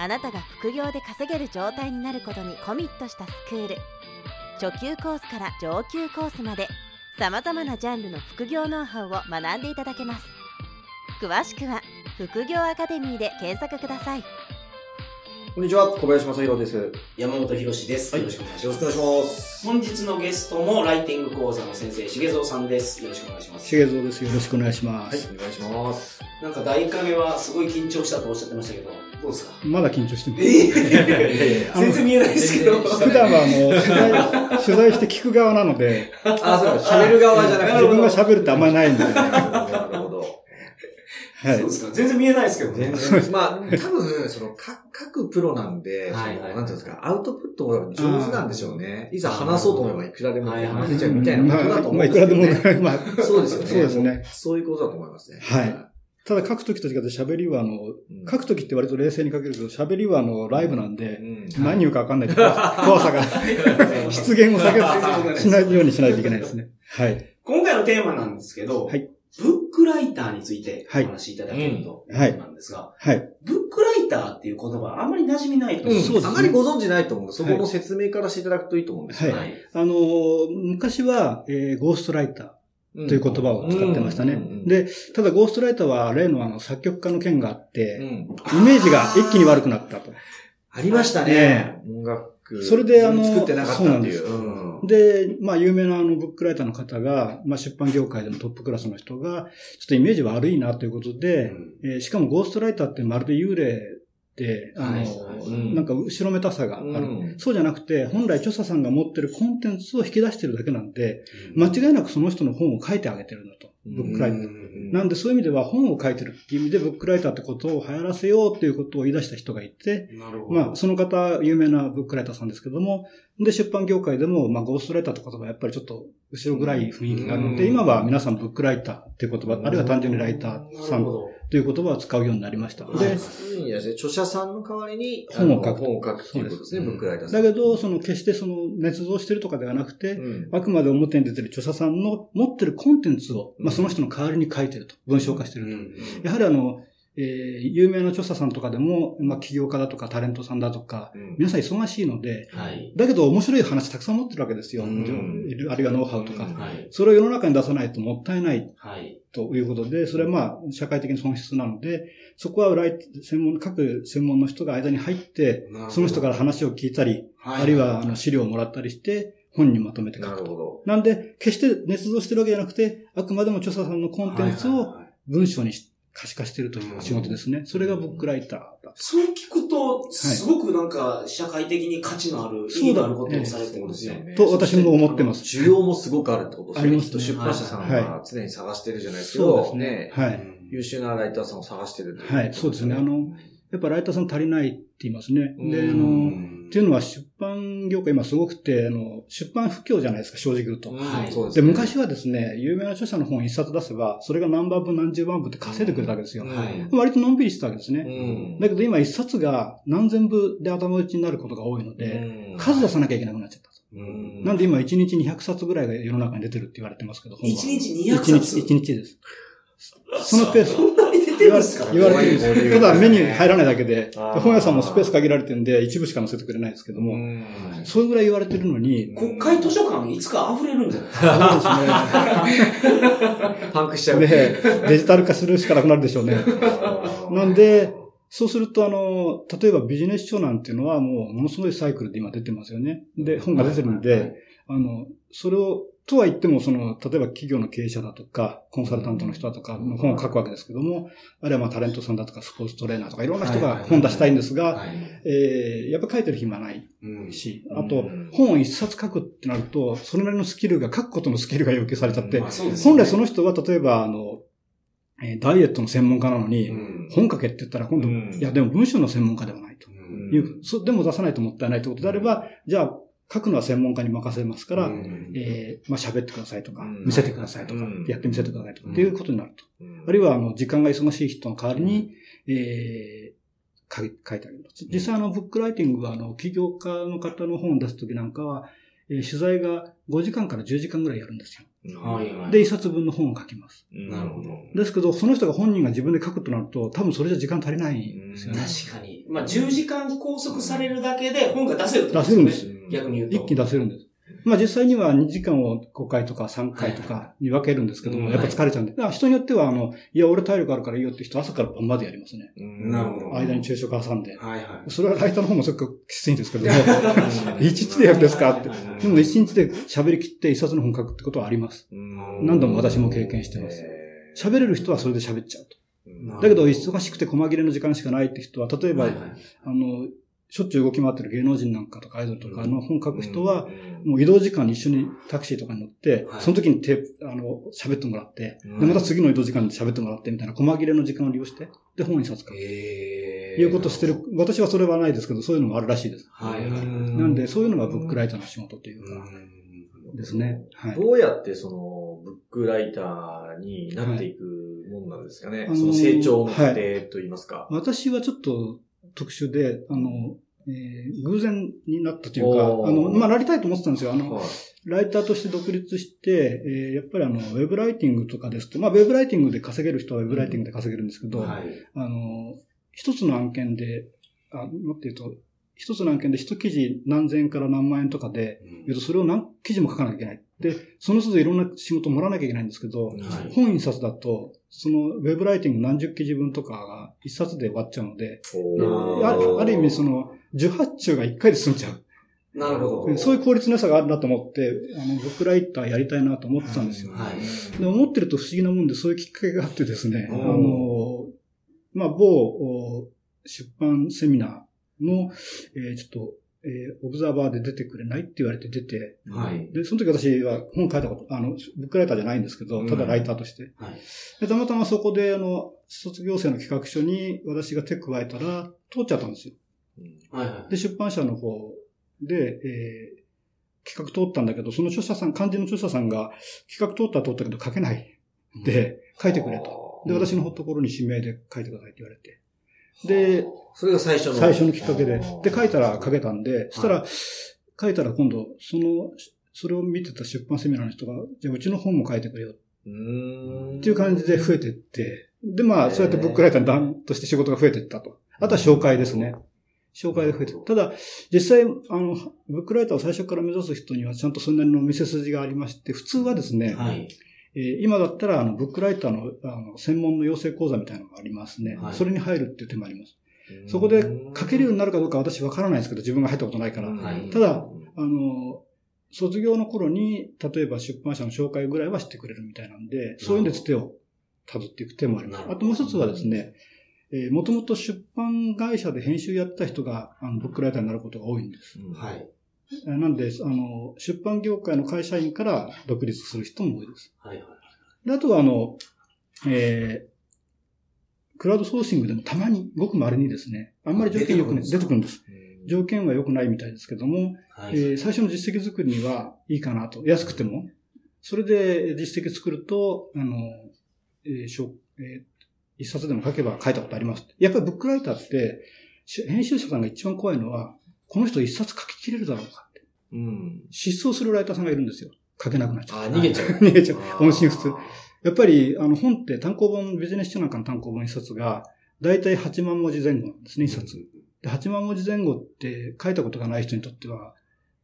あなたが副業で稼げる状態になることにコミットしたスクール初級コースから上級コースまでさまざまなジャンルの副業ノウハウを学んでいただけます詳しくは「副業アカデミー」で検索くださいこんにちは、小林正宏です。山本博史です。よろしくお願いします。よろしくお願いします。本日のゲストもライティング講座の先生、しげぞうさんです。よろしくお願いします。しげぞうです。よろしくお願いしまはいす。、お願いします。なんか第1回目はすごい緊張したとおっしゃってましたけど、どうですか？まだ緊張してます。え全然見えないですけど。普段はあの、取材、取材して聞く側なので、あ、そう、喋る側じゃなくて。自分が喋るってあんまりないんで、はなるほど。いそう。ですか全然見えないですけどね。全然。まあ、多分、その、か、各プロなんで、はいそのなんていうんですか、アウトプットも上手なんでしょうね。いざ話そうと思えばいくらでも話せちゃうみたいなことだと思まあ、うんですいくらでけどね。も、まあ、そうですよね。そうですね。そういうことだと思いますね。はいただ書くときと違って喋りはあの、うん。書くときって割と冷静に書けるけど、喋りはあの、ライブなんうで、ん。何言うかわかんない怖 怖さが、出現を避けしないようにしないといけないですね。はい。今回のテーマなんですけど、はい。ブックライターについておはい。話しいただけるということはい。なんですが、はい。ブックライターっていう言葉あんまり馴染みないと思うんですそうですね。あまりご存知ないと思うそこの説明からしていただくといいと思うんですよ。はい。あの、昔は、えーゴーストライター、という言葉を使ってましたね。うんで、ただゴーストライターは例のあの作曲家の件があって、うんイメージが一気に悪くなったと。ありましたね。音楽。それであの作ってなかったっていう。そうなんですうんで、まあ有名なあのブックライターの方が、まあ出版業界でもトップクラスの人が、ちょっとイメージ悪いなということで、えーしかもゴーストライターってまるで幽霊で、あの、はいうんなんか後ろめたさがある。うんそうじゃなくて、本来著者さんが持ってるコンテンツを引き出してるだけなんで、間違いなくその人の本を書いてあげてるんだと。ブックライター。なんでそういう意味では本を書いてるっていう意味でブックライターってことを流行らせようっていうことを言い出した人がいて。まあその方有名なブックライターさんですけども、で出版業界でもまあゴーストライターって言葉はやっぱりちょっと後ろ暗い雰囲気があるので、うん今は皆さんブックライターっていう言葉、あるいは単純にライターさん。という言葉を使うようになりました。はいで、いではね著者さんの代わりに本を書く本を書くっていうことですね、ブックライターさん。だけど、その決してその捏造してるとかではなくて、うんあくまで表に出てる著者さんの持ってるコンテンツを、まあその人の代わりに書いてると、文章化してると。うんやはりあの、えー有名な著者さんとかでも、まあ起業家だとかタレントさんだとか、うん皆さん忙しいので、はい。だけど面白い話たくさん持ってるわけですよ。うんあるいはノウハウとか。うんはい。それを世の中に出さないともったいないはい。ということで、それはまあ社会的に損失なので、そこはライ専門、各専門の人が間に入って、その人から話を聞いたり、あるいはあの資料をもらったりして、本にまとめて書くと。なんで、決して捏造してるわけじゃなくて、あくまでも著者さんのコンテンツを文章にし可視化しているという仕事ですね。それがブックライターだ。そう聞くと、すごくなんか、社会的に価値のある、そうだ意義のあることをされてるんですよ。ねと私も思ってます需要もすごくあるってことですね。ありますと出版社さんはいは常に探してるじゃないですけそうど、ですね。はい。うん優秀なライターさんを探してるはいそうですねあのやっぱライターさん足りないって言いますね。で、あうの、んっていうのは出版業界今すごくて、あの、出版不況じゃないですか、正直言うと。はいで、そうですね。昔はですね、有名な著者の本一冊出せば、それが何万部何十万部って稼いでくれたわけですよ。うんはい割とのんびりしてたわけですうね。んだけど今一冊が何千部で頭打ちになることが多いので、数出さなきゃいけなくなっちゃった。うんなんで今1日200冊ぐらいが世の中に出てるって言われてますけど、本は一日200 1冊？日、1日です。そのペース。てるんですか言われてるんです。ただ目に入らないだけで、本屋さんもスペース限られてるんで、一部しか載せてくれないですけども、うんそれぐらい言われてるのに、国会図書館いつか溢れるんじゃないそうですね。パンクしちゃう。ね、デジタル化するしかなくなるでしょうね。なんで、そうすると、あの、例えばビジネス書なんていうのはもうものすごいサイクルで今出てますよね。で、本が出てるんで、あの、それを、とは言っても、その、例えば企業の経営者だとか、コンサルタントの人だとかの本を書くわけですけども、あるいはまあタレントさんだとか、スポーツトレーナーとか、いろんな人が本出したいんですが、はい。えーやっぱ書いてる暇ないうんし、うん。あと、本を一冊書くってなると、それなりのスキルが、書くことのスキルが要求されちゃって本来その人は例えば、あの、えーダイエットの専門家なのに、うん。本書けって言ったら今度、うん。いやでも文章の専門家ではないと。いう、そでも出さないともったいないってことであれば、じゃあ、書くのは専門家に任せますから、うんえーまあ喋ってくださいとか、うん見せてくださいとか、うんやって見せてくださいとか、うんっていうことになると。うんあるいは、あの、時間が忙しい人の代わりに、えー書い書いてあげると。実際、あの、ブックライティングは、あの、起業家の方の本を出すときなんかは、えー取材が5時間から10時間ぐらいやるんですよ。はいはい。で、1冊分の本を書きます。なるほどですけど、その人が本人が自分で書くとなると、多分それじゃ時間足りないんですよね。確かに。まあ、10時間拘束されるだけで本が出せるってこと出せるんです。逆に言うと。一気に出せるんです。まあ実際には2時間を5回とか3回とかに分けるんですけども、はいやっぱ疲れちゃうんで。人によっては、あの、いや、俺体力あるからいいよって人朝から晩までやりますね。なるほど間に昼食挟んで。はいはい。それはライターの方もすごくきついんですけども、一日でやるんですかって。でも一日で喋り切って一冊の本書くってことはあります。何度も私も経験してます。喋れる人はそれで喋っちゃうと。だけど、忙しくて細切れの時間しかないって人は、例えば、あの、しょっちゅう動き回ってる芸能人なんかとかアイドルとかの本書く人は、もう移動時間に一緒にタクシーとかに乗って、はいその時にテープ、あの、喋ってもらって、うんで、また次の移動時間に喋ってもらってみたいな、細切れの時間を利用して、で、本一冊書く。えいうことをしてる。私はそれはないですけど、そういうのもあるらしいです。はいはい。なんで、そういうのがブックライターの仕事というか、うんですね。はい。どうやってその、ブックライターになっていくもんなんですかね。はいその成長の過程といいますか。私はちょっと特殊で、あの、えー偶然になったというか、あの、まあ、なりたいと思ってたんですよ。あの、はいライターとして独立して、えーやっぱりあの、ウェブライティングとかですと、まあ、ウェブライティングで稼げる人はウェブライティングで稼げるんですけど、はい。あの、一つの案件で、あ、もっと言うと、一つの案件で一記事何千円から何万円とかで、言うとそれを何記事も書かなきゃいけない。で、その都度いろんな仕事をもらわなきゃいけないんですけど、はい本一冊だと、そのウェブライティング何十記事分とかが一冊で終わっちゃうので、あある意味その、18中が1回で済んじゃう。なるほど。そういう効率の良さがあるなと思って、あの、ブックライターやりたいなと思ってたんですよ。はい。で思ってると不思議なもんで、そういうきっかけがあってですね、あうんの、まあ、某お出版セミナーの、えーちょっと、えーオブザーバーで出てくれないって言われて出て、はい。で、その時私は本書いたこと、あの、ブックライターじゃないんですけど、ただライターとして。はい。で、たまたまそこで、あの、卒業生の企画書に私が手加えたら、通っちゃったんですよ。はいはで、出版社の方で、えー企画通ったんだけど、その著者さん、漢字の著者さんが、企画通ったら通ったけど書けない。で、書いてくれと。で、私のところに指名で書いてくださいって言われて。で、それが最初の。最初のきっかけで。で、書いたら書けたんで、そしたら、書いたら今度、その、それを見てた出版セミナーの人が、じゃあうちの本も書いてくれよ。っていう感じで増えてって、で、まあ、そうやってブックライターに団として仕事が増えていったと。あとは紹介ですね。紹介で増えてただ、実際、あの、ブックライターを最初から目指す人にはちゃんとそれなりの見せ筋がありまして、普通はですね、い。はい。えー今だったら、あの、ブックライターのあの専門の養成講座みたいなのがありますね。はいそれに入るっていう手もあります。そこで書けるようになるかどうか私わからないですけど、自分が入ったことないから。はいただあの、卒業の頃に、例えば出版社の紹介ぐらいはしてくれるみたいなんで、そういうんでつてを辿っていく手もあります。あともう一つはですね、えー、もともと出版会社で編集やった人が、あの、ブックライターになることが多いんです。はい。えーなんで、あの、出版業界の会社員から独立する人も多いです。はいはい。で、あとはあの、えー、クラウドソーシングでもたまに、ごく稀にですね、あんまり条件良くない、出てくるんです。条件は良くないみたいですけども、はい。えー最初の実績作りにはいいかなと。安くても。それで実績作ると、あの、えーしょえー一冊でも書けば書いたことあります。やっぱりブックライターって、し編集者さんが一番怖いのは、この人一冊書き切れるだろうかって。うん。失踪するライターさんがいるんですよ。書けなくなっちゃあ、う。逃げちゃう。逃げちゃう。音信不通。やっぱり、あの、本って単行本、ビジネス書なんかの単行本一冊が、だいたい8万文字前後なんですね、一冊。で、8万文字前後って書いたことがない人にとっては、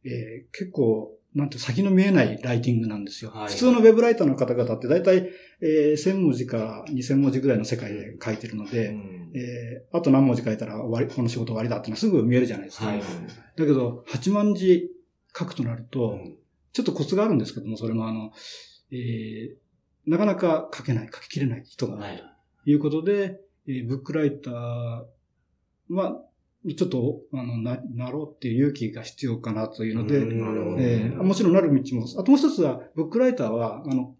えー結構、なんて先の見えないライティングなんですよ。はい普通のウェブライターの方々ってだいたい、えー1000文字から2000文字ぐらいの世界で書いてるので、うんえーあと何文字書いたら終わり、この仕事終わりだってのはすぐ見えるじゃないですか。はい。だけど、8万字書くとなると、うんちょっとコツがあるんですけども、それもあの、えーなかなか書けない、書ききれない人がはい。ということで、えーブックライターは、ちょっと、あの、な、なろうっていう勇気が必要かなというので、えーもちろんなる道も、あともう一つは、ブックライターは、あの、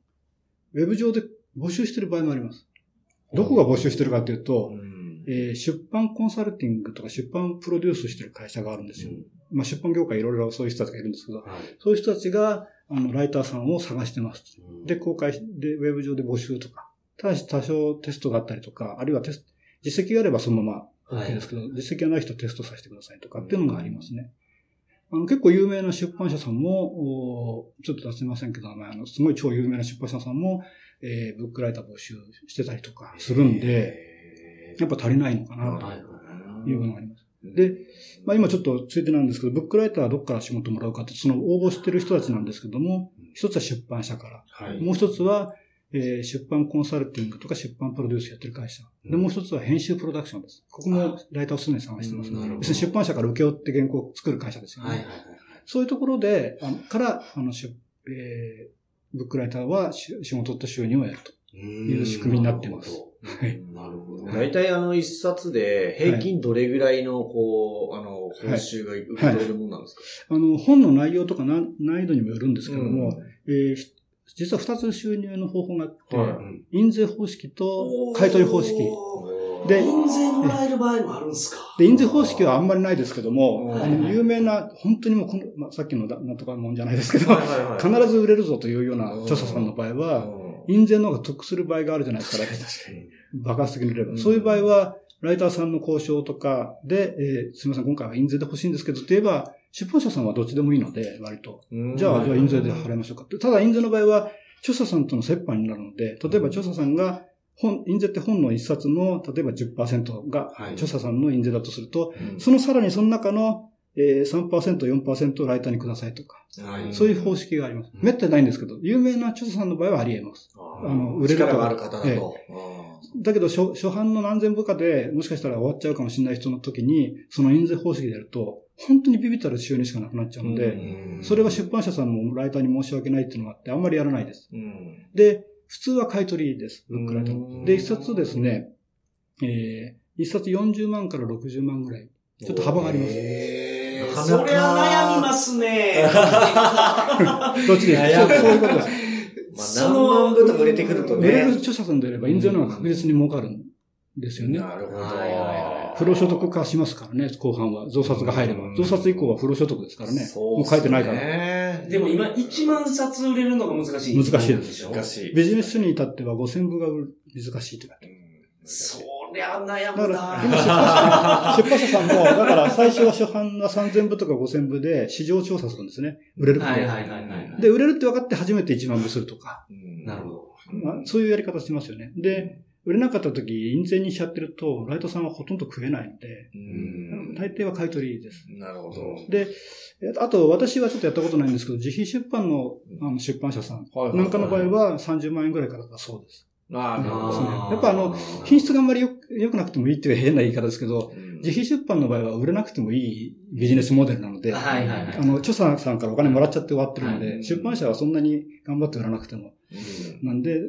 ウェブ上で募集してる場合もあります。どこが募集してるかというとう、んえー出版コンサルティングとか出版プロデュースしてる会社があるんですよ。まあ、出版業界いろいろそういう人たちがいるんですけど、はいそういう人たちが、あの、ライターさんを探してます。で、公開しで、ウェブ上で募集とか、ただし多少テストがあったりとか、あるいはテスト、実績があればそのまま OK ですけど、実績がない人はテストさせてくださいとかっていうのがありますね。あの結構有名な出版社さんも、おちょっと出せませんけど、まあ、あのすごい超有名な出版社さんも、えーブックライター募集してたりとかするんで、やっぱ足りないのかなはいというのがあります。で、まあ今ちょっとついてなんですけど、ブックライターはどこから仕事もらうかって、その応募してる人たちなんですけども、一つは出版社から、はい。もう一つは、えー出版コンサルティングとか出版プロデュースやってる会社。で、もう一つは編集プロダクションです。ここもライターをすでに探してます。別に出版社から請け負って原稿を作る会社ですよね。はいはいそういうところで、あのから、あの、しゅえーブックライターはし仕事と収入を得ると。はい。いう仕組みになってますはい。なるほど。大体あの一冊で平均どれぐらいのこう、あの、報酬が受け取れるもんなんですか、あの、本の内容とかな難易度にもよるんですけども、うん。えーひ実は二つ収入の方法があって、はい。うん印税方式と買取方式。で印税もらえる場合もあるんですか？で、印税方式はあんまりないですけども、はい。あの、有名な、本当にもうこの、まあ、さっきのだなんとかもんじゃないですけど、はいはいはい。必ず売れるぞというような著者さんの場合は、印税の方が得する場合があるじゃないですか、確かに。爆発的に売れれば。うんそういう場合は、ライターさんの交渉とかで、えーすみません、今回は印税で欲しいんですけどって言えば、出版社さんはどっちでもいいので、割と。じゃあ、じゃあ印税で払いましょうか。ただ印税の場合は、著者さんとの折半になるので、例えば著者さんが、本、印税って本の一冊の、例えば10%がはい著者さんの印税だとすると、うんそのさらにその中の、えー、3%、4%をライターにくださいとか、はいそういう方式があります。うんめったにないんですけど、有名な著者さんの場合はあり得ます。ああの、売れる力がある方だと。ええだけど初、初版の何千部かで、もしかしたら終わっちゃうかもしれない人の時に、その印税方式でやると、本当にビビったる収入しかなくなっちゃうので、うんそれは出版社さんもライターに申し訳ないっていうのがあって、あんまりやらないです。うんで、普通は買い取りです。ブックライター。で、一冊ですね、えー、一冊40万から60万ぐらい。ちょっと幅があります。そりゃ悩みますね。どっちでそうそういうことです。まあ、その何万部とか売れてくるとね。売れる著者さんであれば、印税の方が確実に儲かるんですよね。なるほど。はいはいはい不労所得化しますからね、後半は。増刷が入ればうん。増刷以降は不労所得ですからね。そうもう書いてないから。ら。でも今1万冊売れるのが難しい。難しいですょ難しい。ビジネス書に至っては5000部が難しいって書いてあるそりゃ悩むだから、な今出版社出版社さんも、だから最初は初版が3000部とか5000部で市場調査するんですね。売れるはいはいはいはい。で、売れるって分かって初めて1万部するとか、うんなるほど。まあ、そういうやり方してますよね。で、売れなかった時、印税にしちゃってると、ライトさんはほとんど食えないので、うん大抵は買い取りです。なるほど。で、えあと私はちょっとやったことないんですけど、自費出版のあの出版社さんなんかの場合は30万円ぐらいからだそうです。ああ、なるほどやっぱあの、品質があんまりよ良くなくてもいいっていう変な言い方ですけど、うん。自費出版の場合は売れなくてもいいビジネスモデルなので、はいはいはい。あの、著者さんからお金もらっちゃって終わってるので、はい。出版社はそんなに頑張って売らなくても。うん。なんで、ね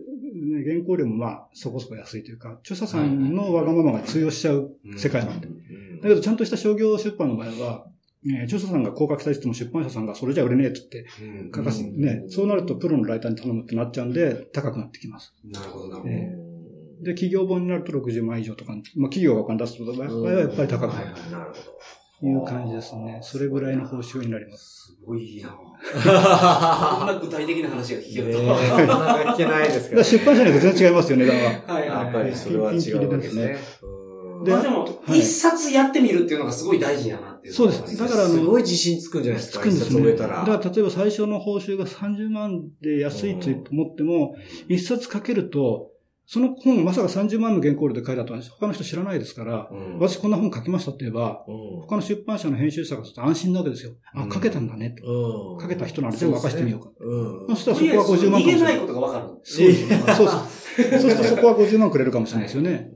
原稿料もまあそこそこ安いというか、著者さんのわがままが通用しちゃう世界なんで。うん。だけどちゃんとした商業出版の場合は、えー著者さんが高額帯しても出版社さんがそれじゃ売れねえって言ってうん。書かす、ね、そうなるとプロのライターに頼むってなっちゃうんで、高くなってきます。なるほどなるほど。えで、企業本になると60万以上とか、まあ企業がお金出す場合はやっぱり高くなるなるほという感じですね。それぐらいの報酬になります。すごいな。ど。こんな具体的な話が聞けると。なかなか聞けないですかららね。だか出版社によって全然違いますよね、値段は。はいやっぱりそれは違うわけですね。うんでまあでも、はい一冊やってみるっていうのがすごい大事やなっていう。そうですだからあのすごい自信つくんじゃないですか、つくんですね。一冊終えたら。だから例えば最初の報酬が30万で安いと思っても、一冊書けると、その本まさか30万の原稿料で書いたとは他の人知らないですから、うん。私こんな本書きましたって言えば、うん。他の出版社の編集者がちょっと安心なわけですよ。あ、うん。書けたんだね書けた人なら全部任してみようか。うん。そしたらそこは50万かもしれない。逃げないことがわかる。そうそう。そう。そう。するとそこは50万くれるかもしれないですよね。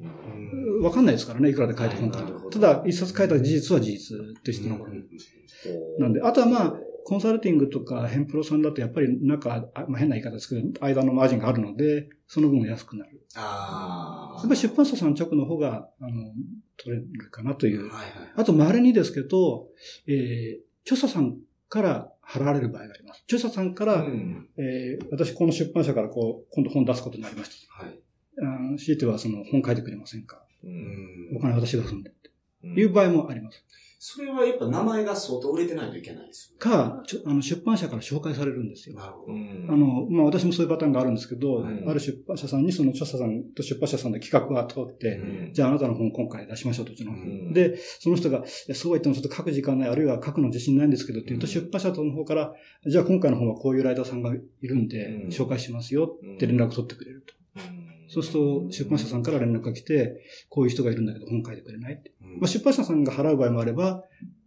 わかんないですからね、いくらで書いた本かただ、一冊書いた事実は事実として残る。なんで、あとはまあ、コンサルティングとかヘンプロさんだとやっぱりなんか、あまあ、変な言い方ですけど、間のマージンがあるので、その分安くなる。あやっぱり出版社さん直の方が、あの、取れるかなという。はいはい。あと、稀にですけど、えー、著者さんから払われる場合があります。著者さんから、うんえー私この出版社からこう、今度本出すことになりました。はい。あー強いてはその本書いてくれませんかうんお金私が踏んでってうんいう場合もあります。それはやっぱ名前が相当売れてないといけないですか、ちょあの出版社から紹介されるんですよよ。。なるほど。うんあの、まあ、私もそういうパターンがあるんですけど、うんある出版社さんにその著者さんと出版社さんの企画が通って、うんじゃああなたの本今回出しましょうと、うちのんで、その人が、そうは言ってもちょっと書く時間ない、あるいは書くの自信ないんですけどって言うと、うん出版社の方から、じゃあ今回の本はこういうライターさんがいるんで、うん紹介しますよって連絡取ってくれると。うんそうすると、出版社さんから連絡が来て、こういう人がいるんだけど本書いてくれないって。うんまあ、出版社さんが払う場合もあれば、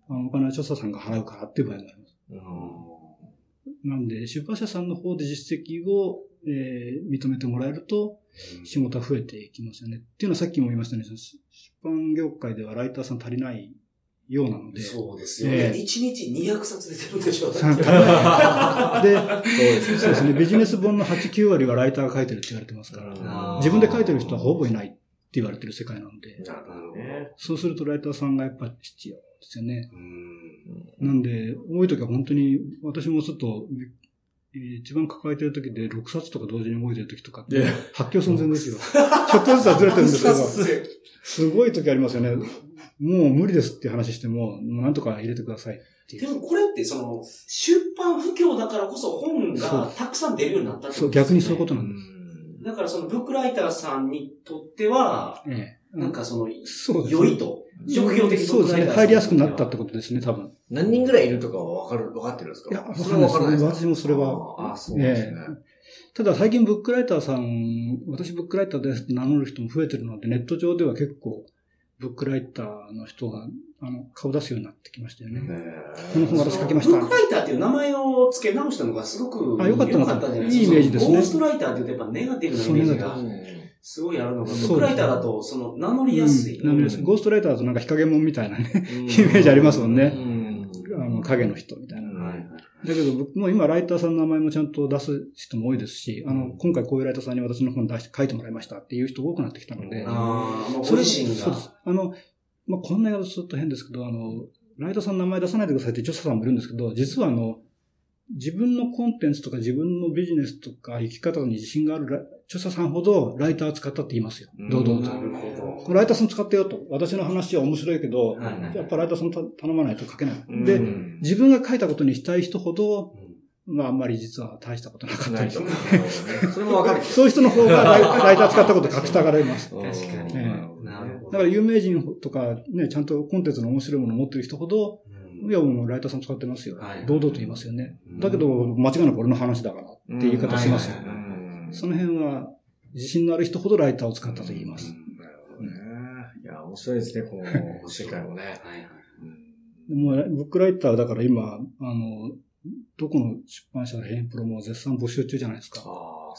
あのお金は著者さんが払うからっていう場合もあります。うんなんで、出版社さんの方で実績を、えー認めてもらえると、仕事は増えていきますよね。っていうのはさっきも言いましたね、出版業界ではライターさん足りないようなので。そうですよええね。1日200冊出てるんでしょうで、そうですねそうですね、ビジネス本の8、9割はライターが書いてるって言われてますから、自分で書いてる人はほぼいないって言われてる世界なので、なるほどね。そうするとライターさんがやっぱ必要ですよね。うんなんで、多い時は本当に、私もちょっと、えー一番抱えてる時で6冊とか同時に動いてる時とかってで、発狂寸前ですよ。ちょっとずつはずれてるんですけど、すごい時ありますよね。もう無理ですって話しても、もうなんとか入れてくださいっていう。でもこれってその、出版不況だからこそ本がたくさん出るようになったってそう、ことですね逆にそういうことなんです。だからそのブックライターさんにとっては、ええ。なんかその、そう。良いと。職業的そうですね。入りやすくなったってこことですね、多分。何人ぐらいいるとかはわかる、わかってるんですか？いや、わそかんないですれはわからないですか私もそれは。ああ、そうですね。ただ最近ブックライターさん、私ブックライターですって名乗る人も増えてるので、ネット上では結構、ブックライターの人が、あの、顔出すようになってきましたよね。この本私書きました。ブックライターっていう名前を付け直したのがすごくあよかったじゃないですか。いいイメージですね。ゴーストライターって言うとやっぱネガティブなイメージがすごいあるのが、ブックライターだとその名乗りやすい。うん。なのでゴーストライターだとなんか日陰者みたいなね、イイメージありますもんね。うん。あの、影の人みたいな。だけど僕も今ライターさんの名前もちゃんと出す人も多いですし、あの、今回こういうライターさんに私の本出して書いてもらいましたっていう人多くなってきたので、ああ、もうそれご自身がそうです。。あの、まあ、こんな言い方すると変ですけど、あの、ライターさんの名前出さないでくださいって著者さんもいるんですけど、実はあの、自分のコンテンツとか自分のビジネスとか生き方に自信があるラ著者さんほどライター使ったって言いますよ。堂々と。なるほど。これライターさん使ってよと。私の話は面白いけど、はいはいやっぱライターさんた頼まないと書けない。うんで、うん自分が書いたことにしたい人ほど、うんまああんまり実は大したことなかった。りとか。それもわかるけど。そういう人の方がライター使ったこと書きたがられます。う ん確かになるほどねだから有名人とかね、ちゃんとコンテンツの面白いものを持ってる人ほど、うんいや、もうライターさん使ってますよ。はい堂々と言いますよね。うんだけど、間違いなく俺の話だからって言い方しますよその辺は、自信のある人ほどライターを使ったと言います。なるほどね。いや、面白いですね、この世界もね。はいはいうんもう、ブックライターだから今、あの、どこの出版社のヘインプロも絶賛募集中じゃないですか。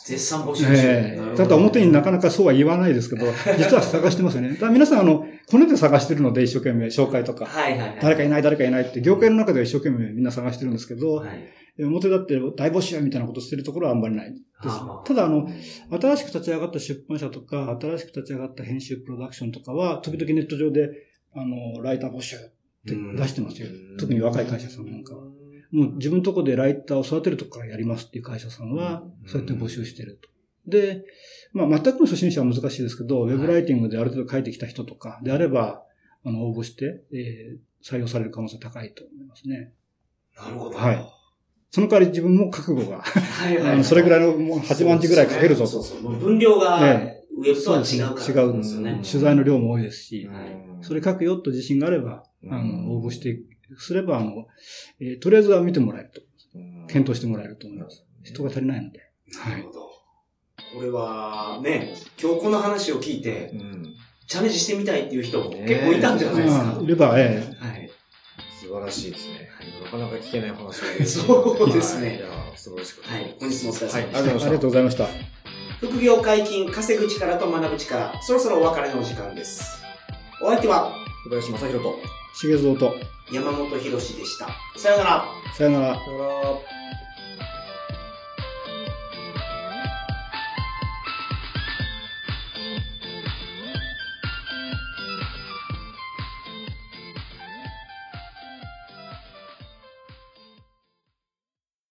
絶賛募集中。ええなるほどただ表になかなかそうは言わないですけど、実は探してますよね。だ皆さん、あの、この手で探してるので一生懸命紹介とか、はいはいはい。誰かいない誰かいないって、業界の中では一生懸命みんな探してるんですけど、はい。表だって大募集みたいなことしてるところはあんまりないです。はあただ、あの、新しく立ち上がった出版社とか、新しく立ち上がった編集プロダクションとかは、時々ネット上で、あの、ライター募集って出してますよ。特に若い会社さんなんかは。もう自分のとこでライターを育てるとこからやりますっていう会社さんはう、んそうやって募集してると。で、まあ、全くの初心者は難しいですけど、ウェブライティングである程度書いてきた人とかであれば、あの、応募して、えー採用される可能性高いと思いますね。なるほど。はいその代わり自分も覚悟が、はいはいあのそれぐらいのもう8万字ぐらい書けるぞと。そうそう。もう分量がえウェブとは違うから。違うんですよね。取材の量も多いですし、はいそれ書くよと自信があれば、あうんの、応募して、すれば、あの、えーとりあえずは見てもらえると。うん検討してもらえると思います。人が足りないので。なるほど。これは、ね、今日この話を聞いて、うんチャレンジしてみたいっていう人もね結構いたんじゃないですか。まあ、いれば、えはい。素晴らしいですね。なかなか聞けない話を。そうですね素晴らしかった。はい。本日もお疲れ様でした。はいえありがとうございました。副業解禁、稼ぐ力と学ぶ力、そろそろお別れのお時間です。お相手は小林正宏と。重蔵と、山本博史でした。さようなら。さよなら。さよなら。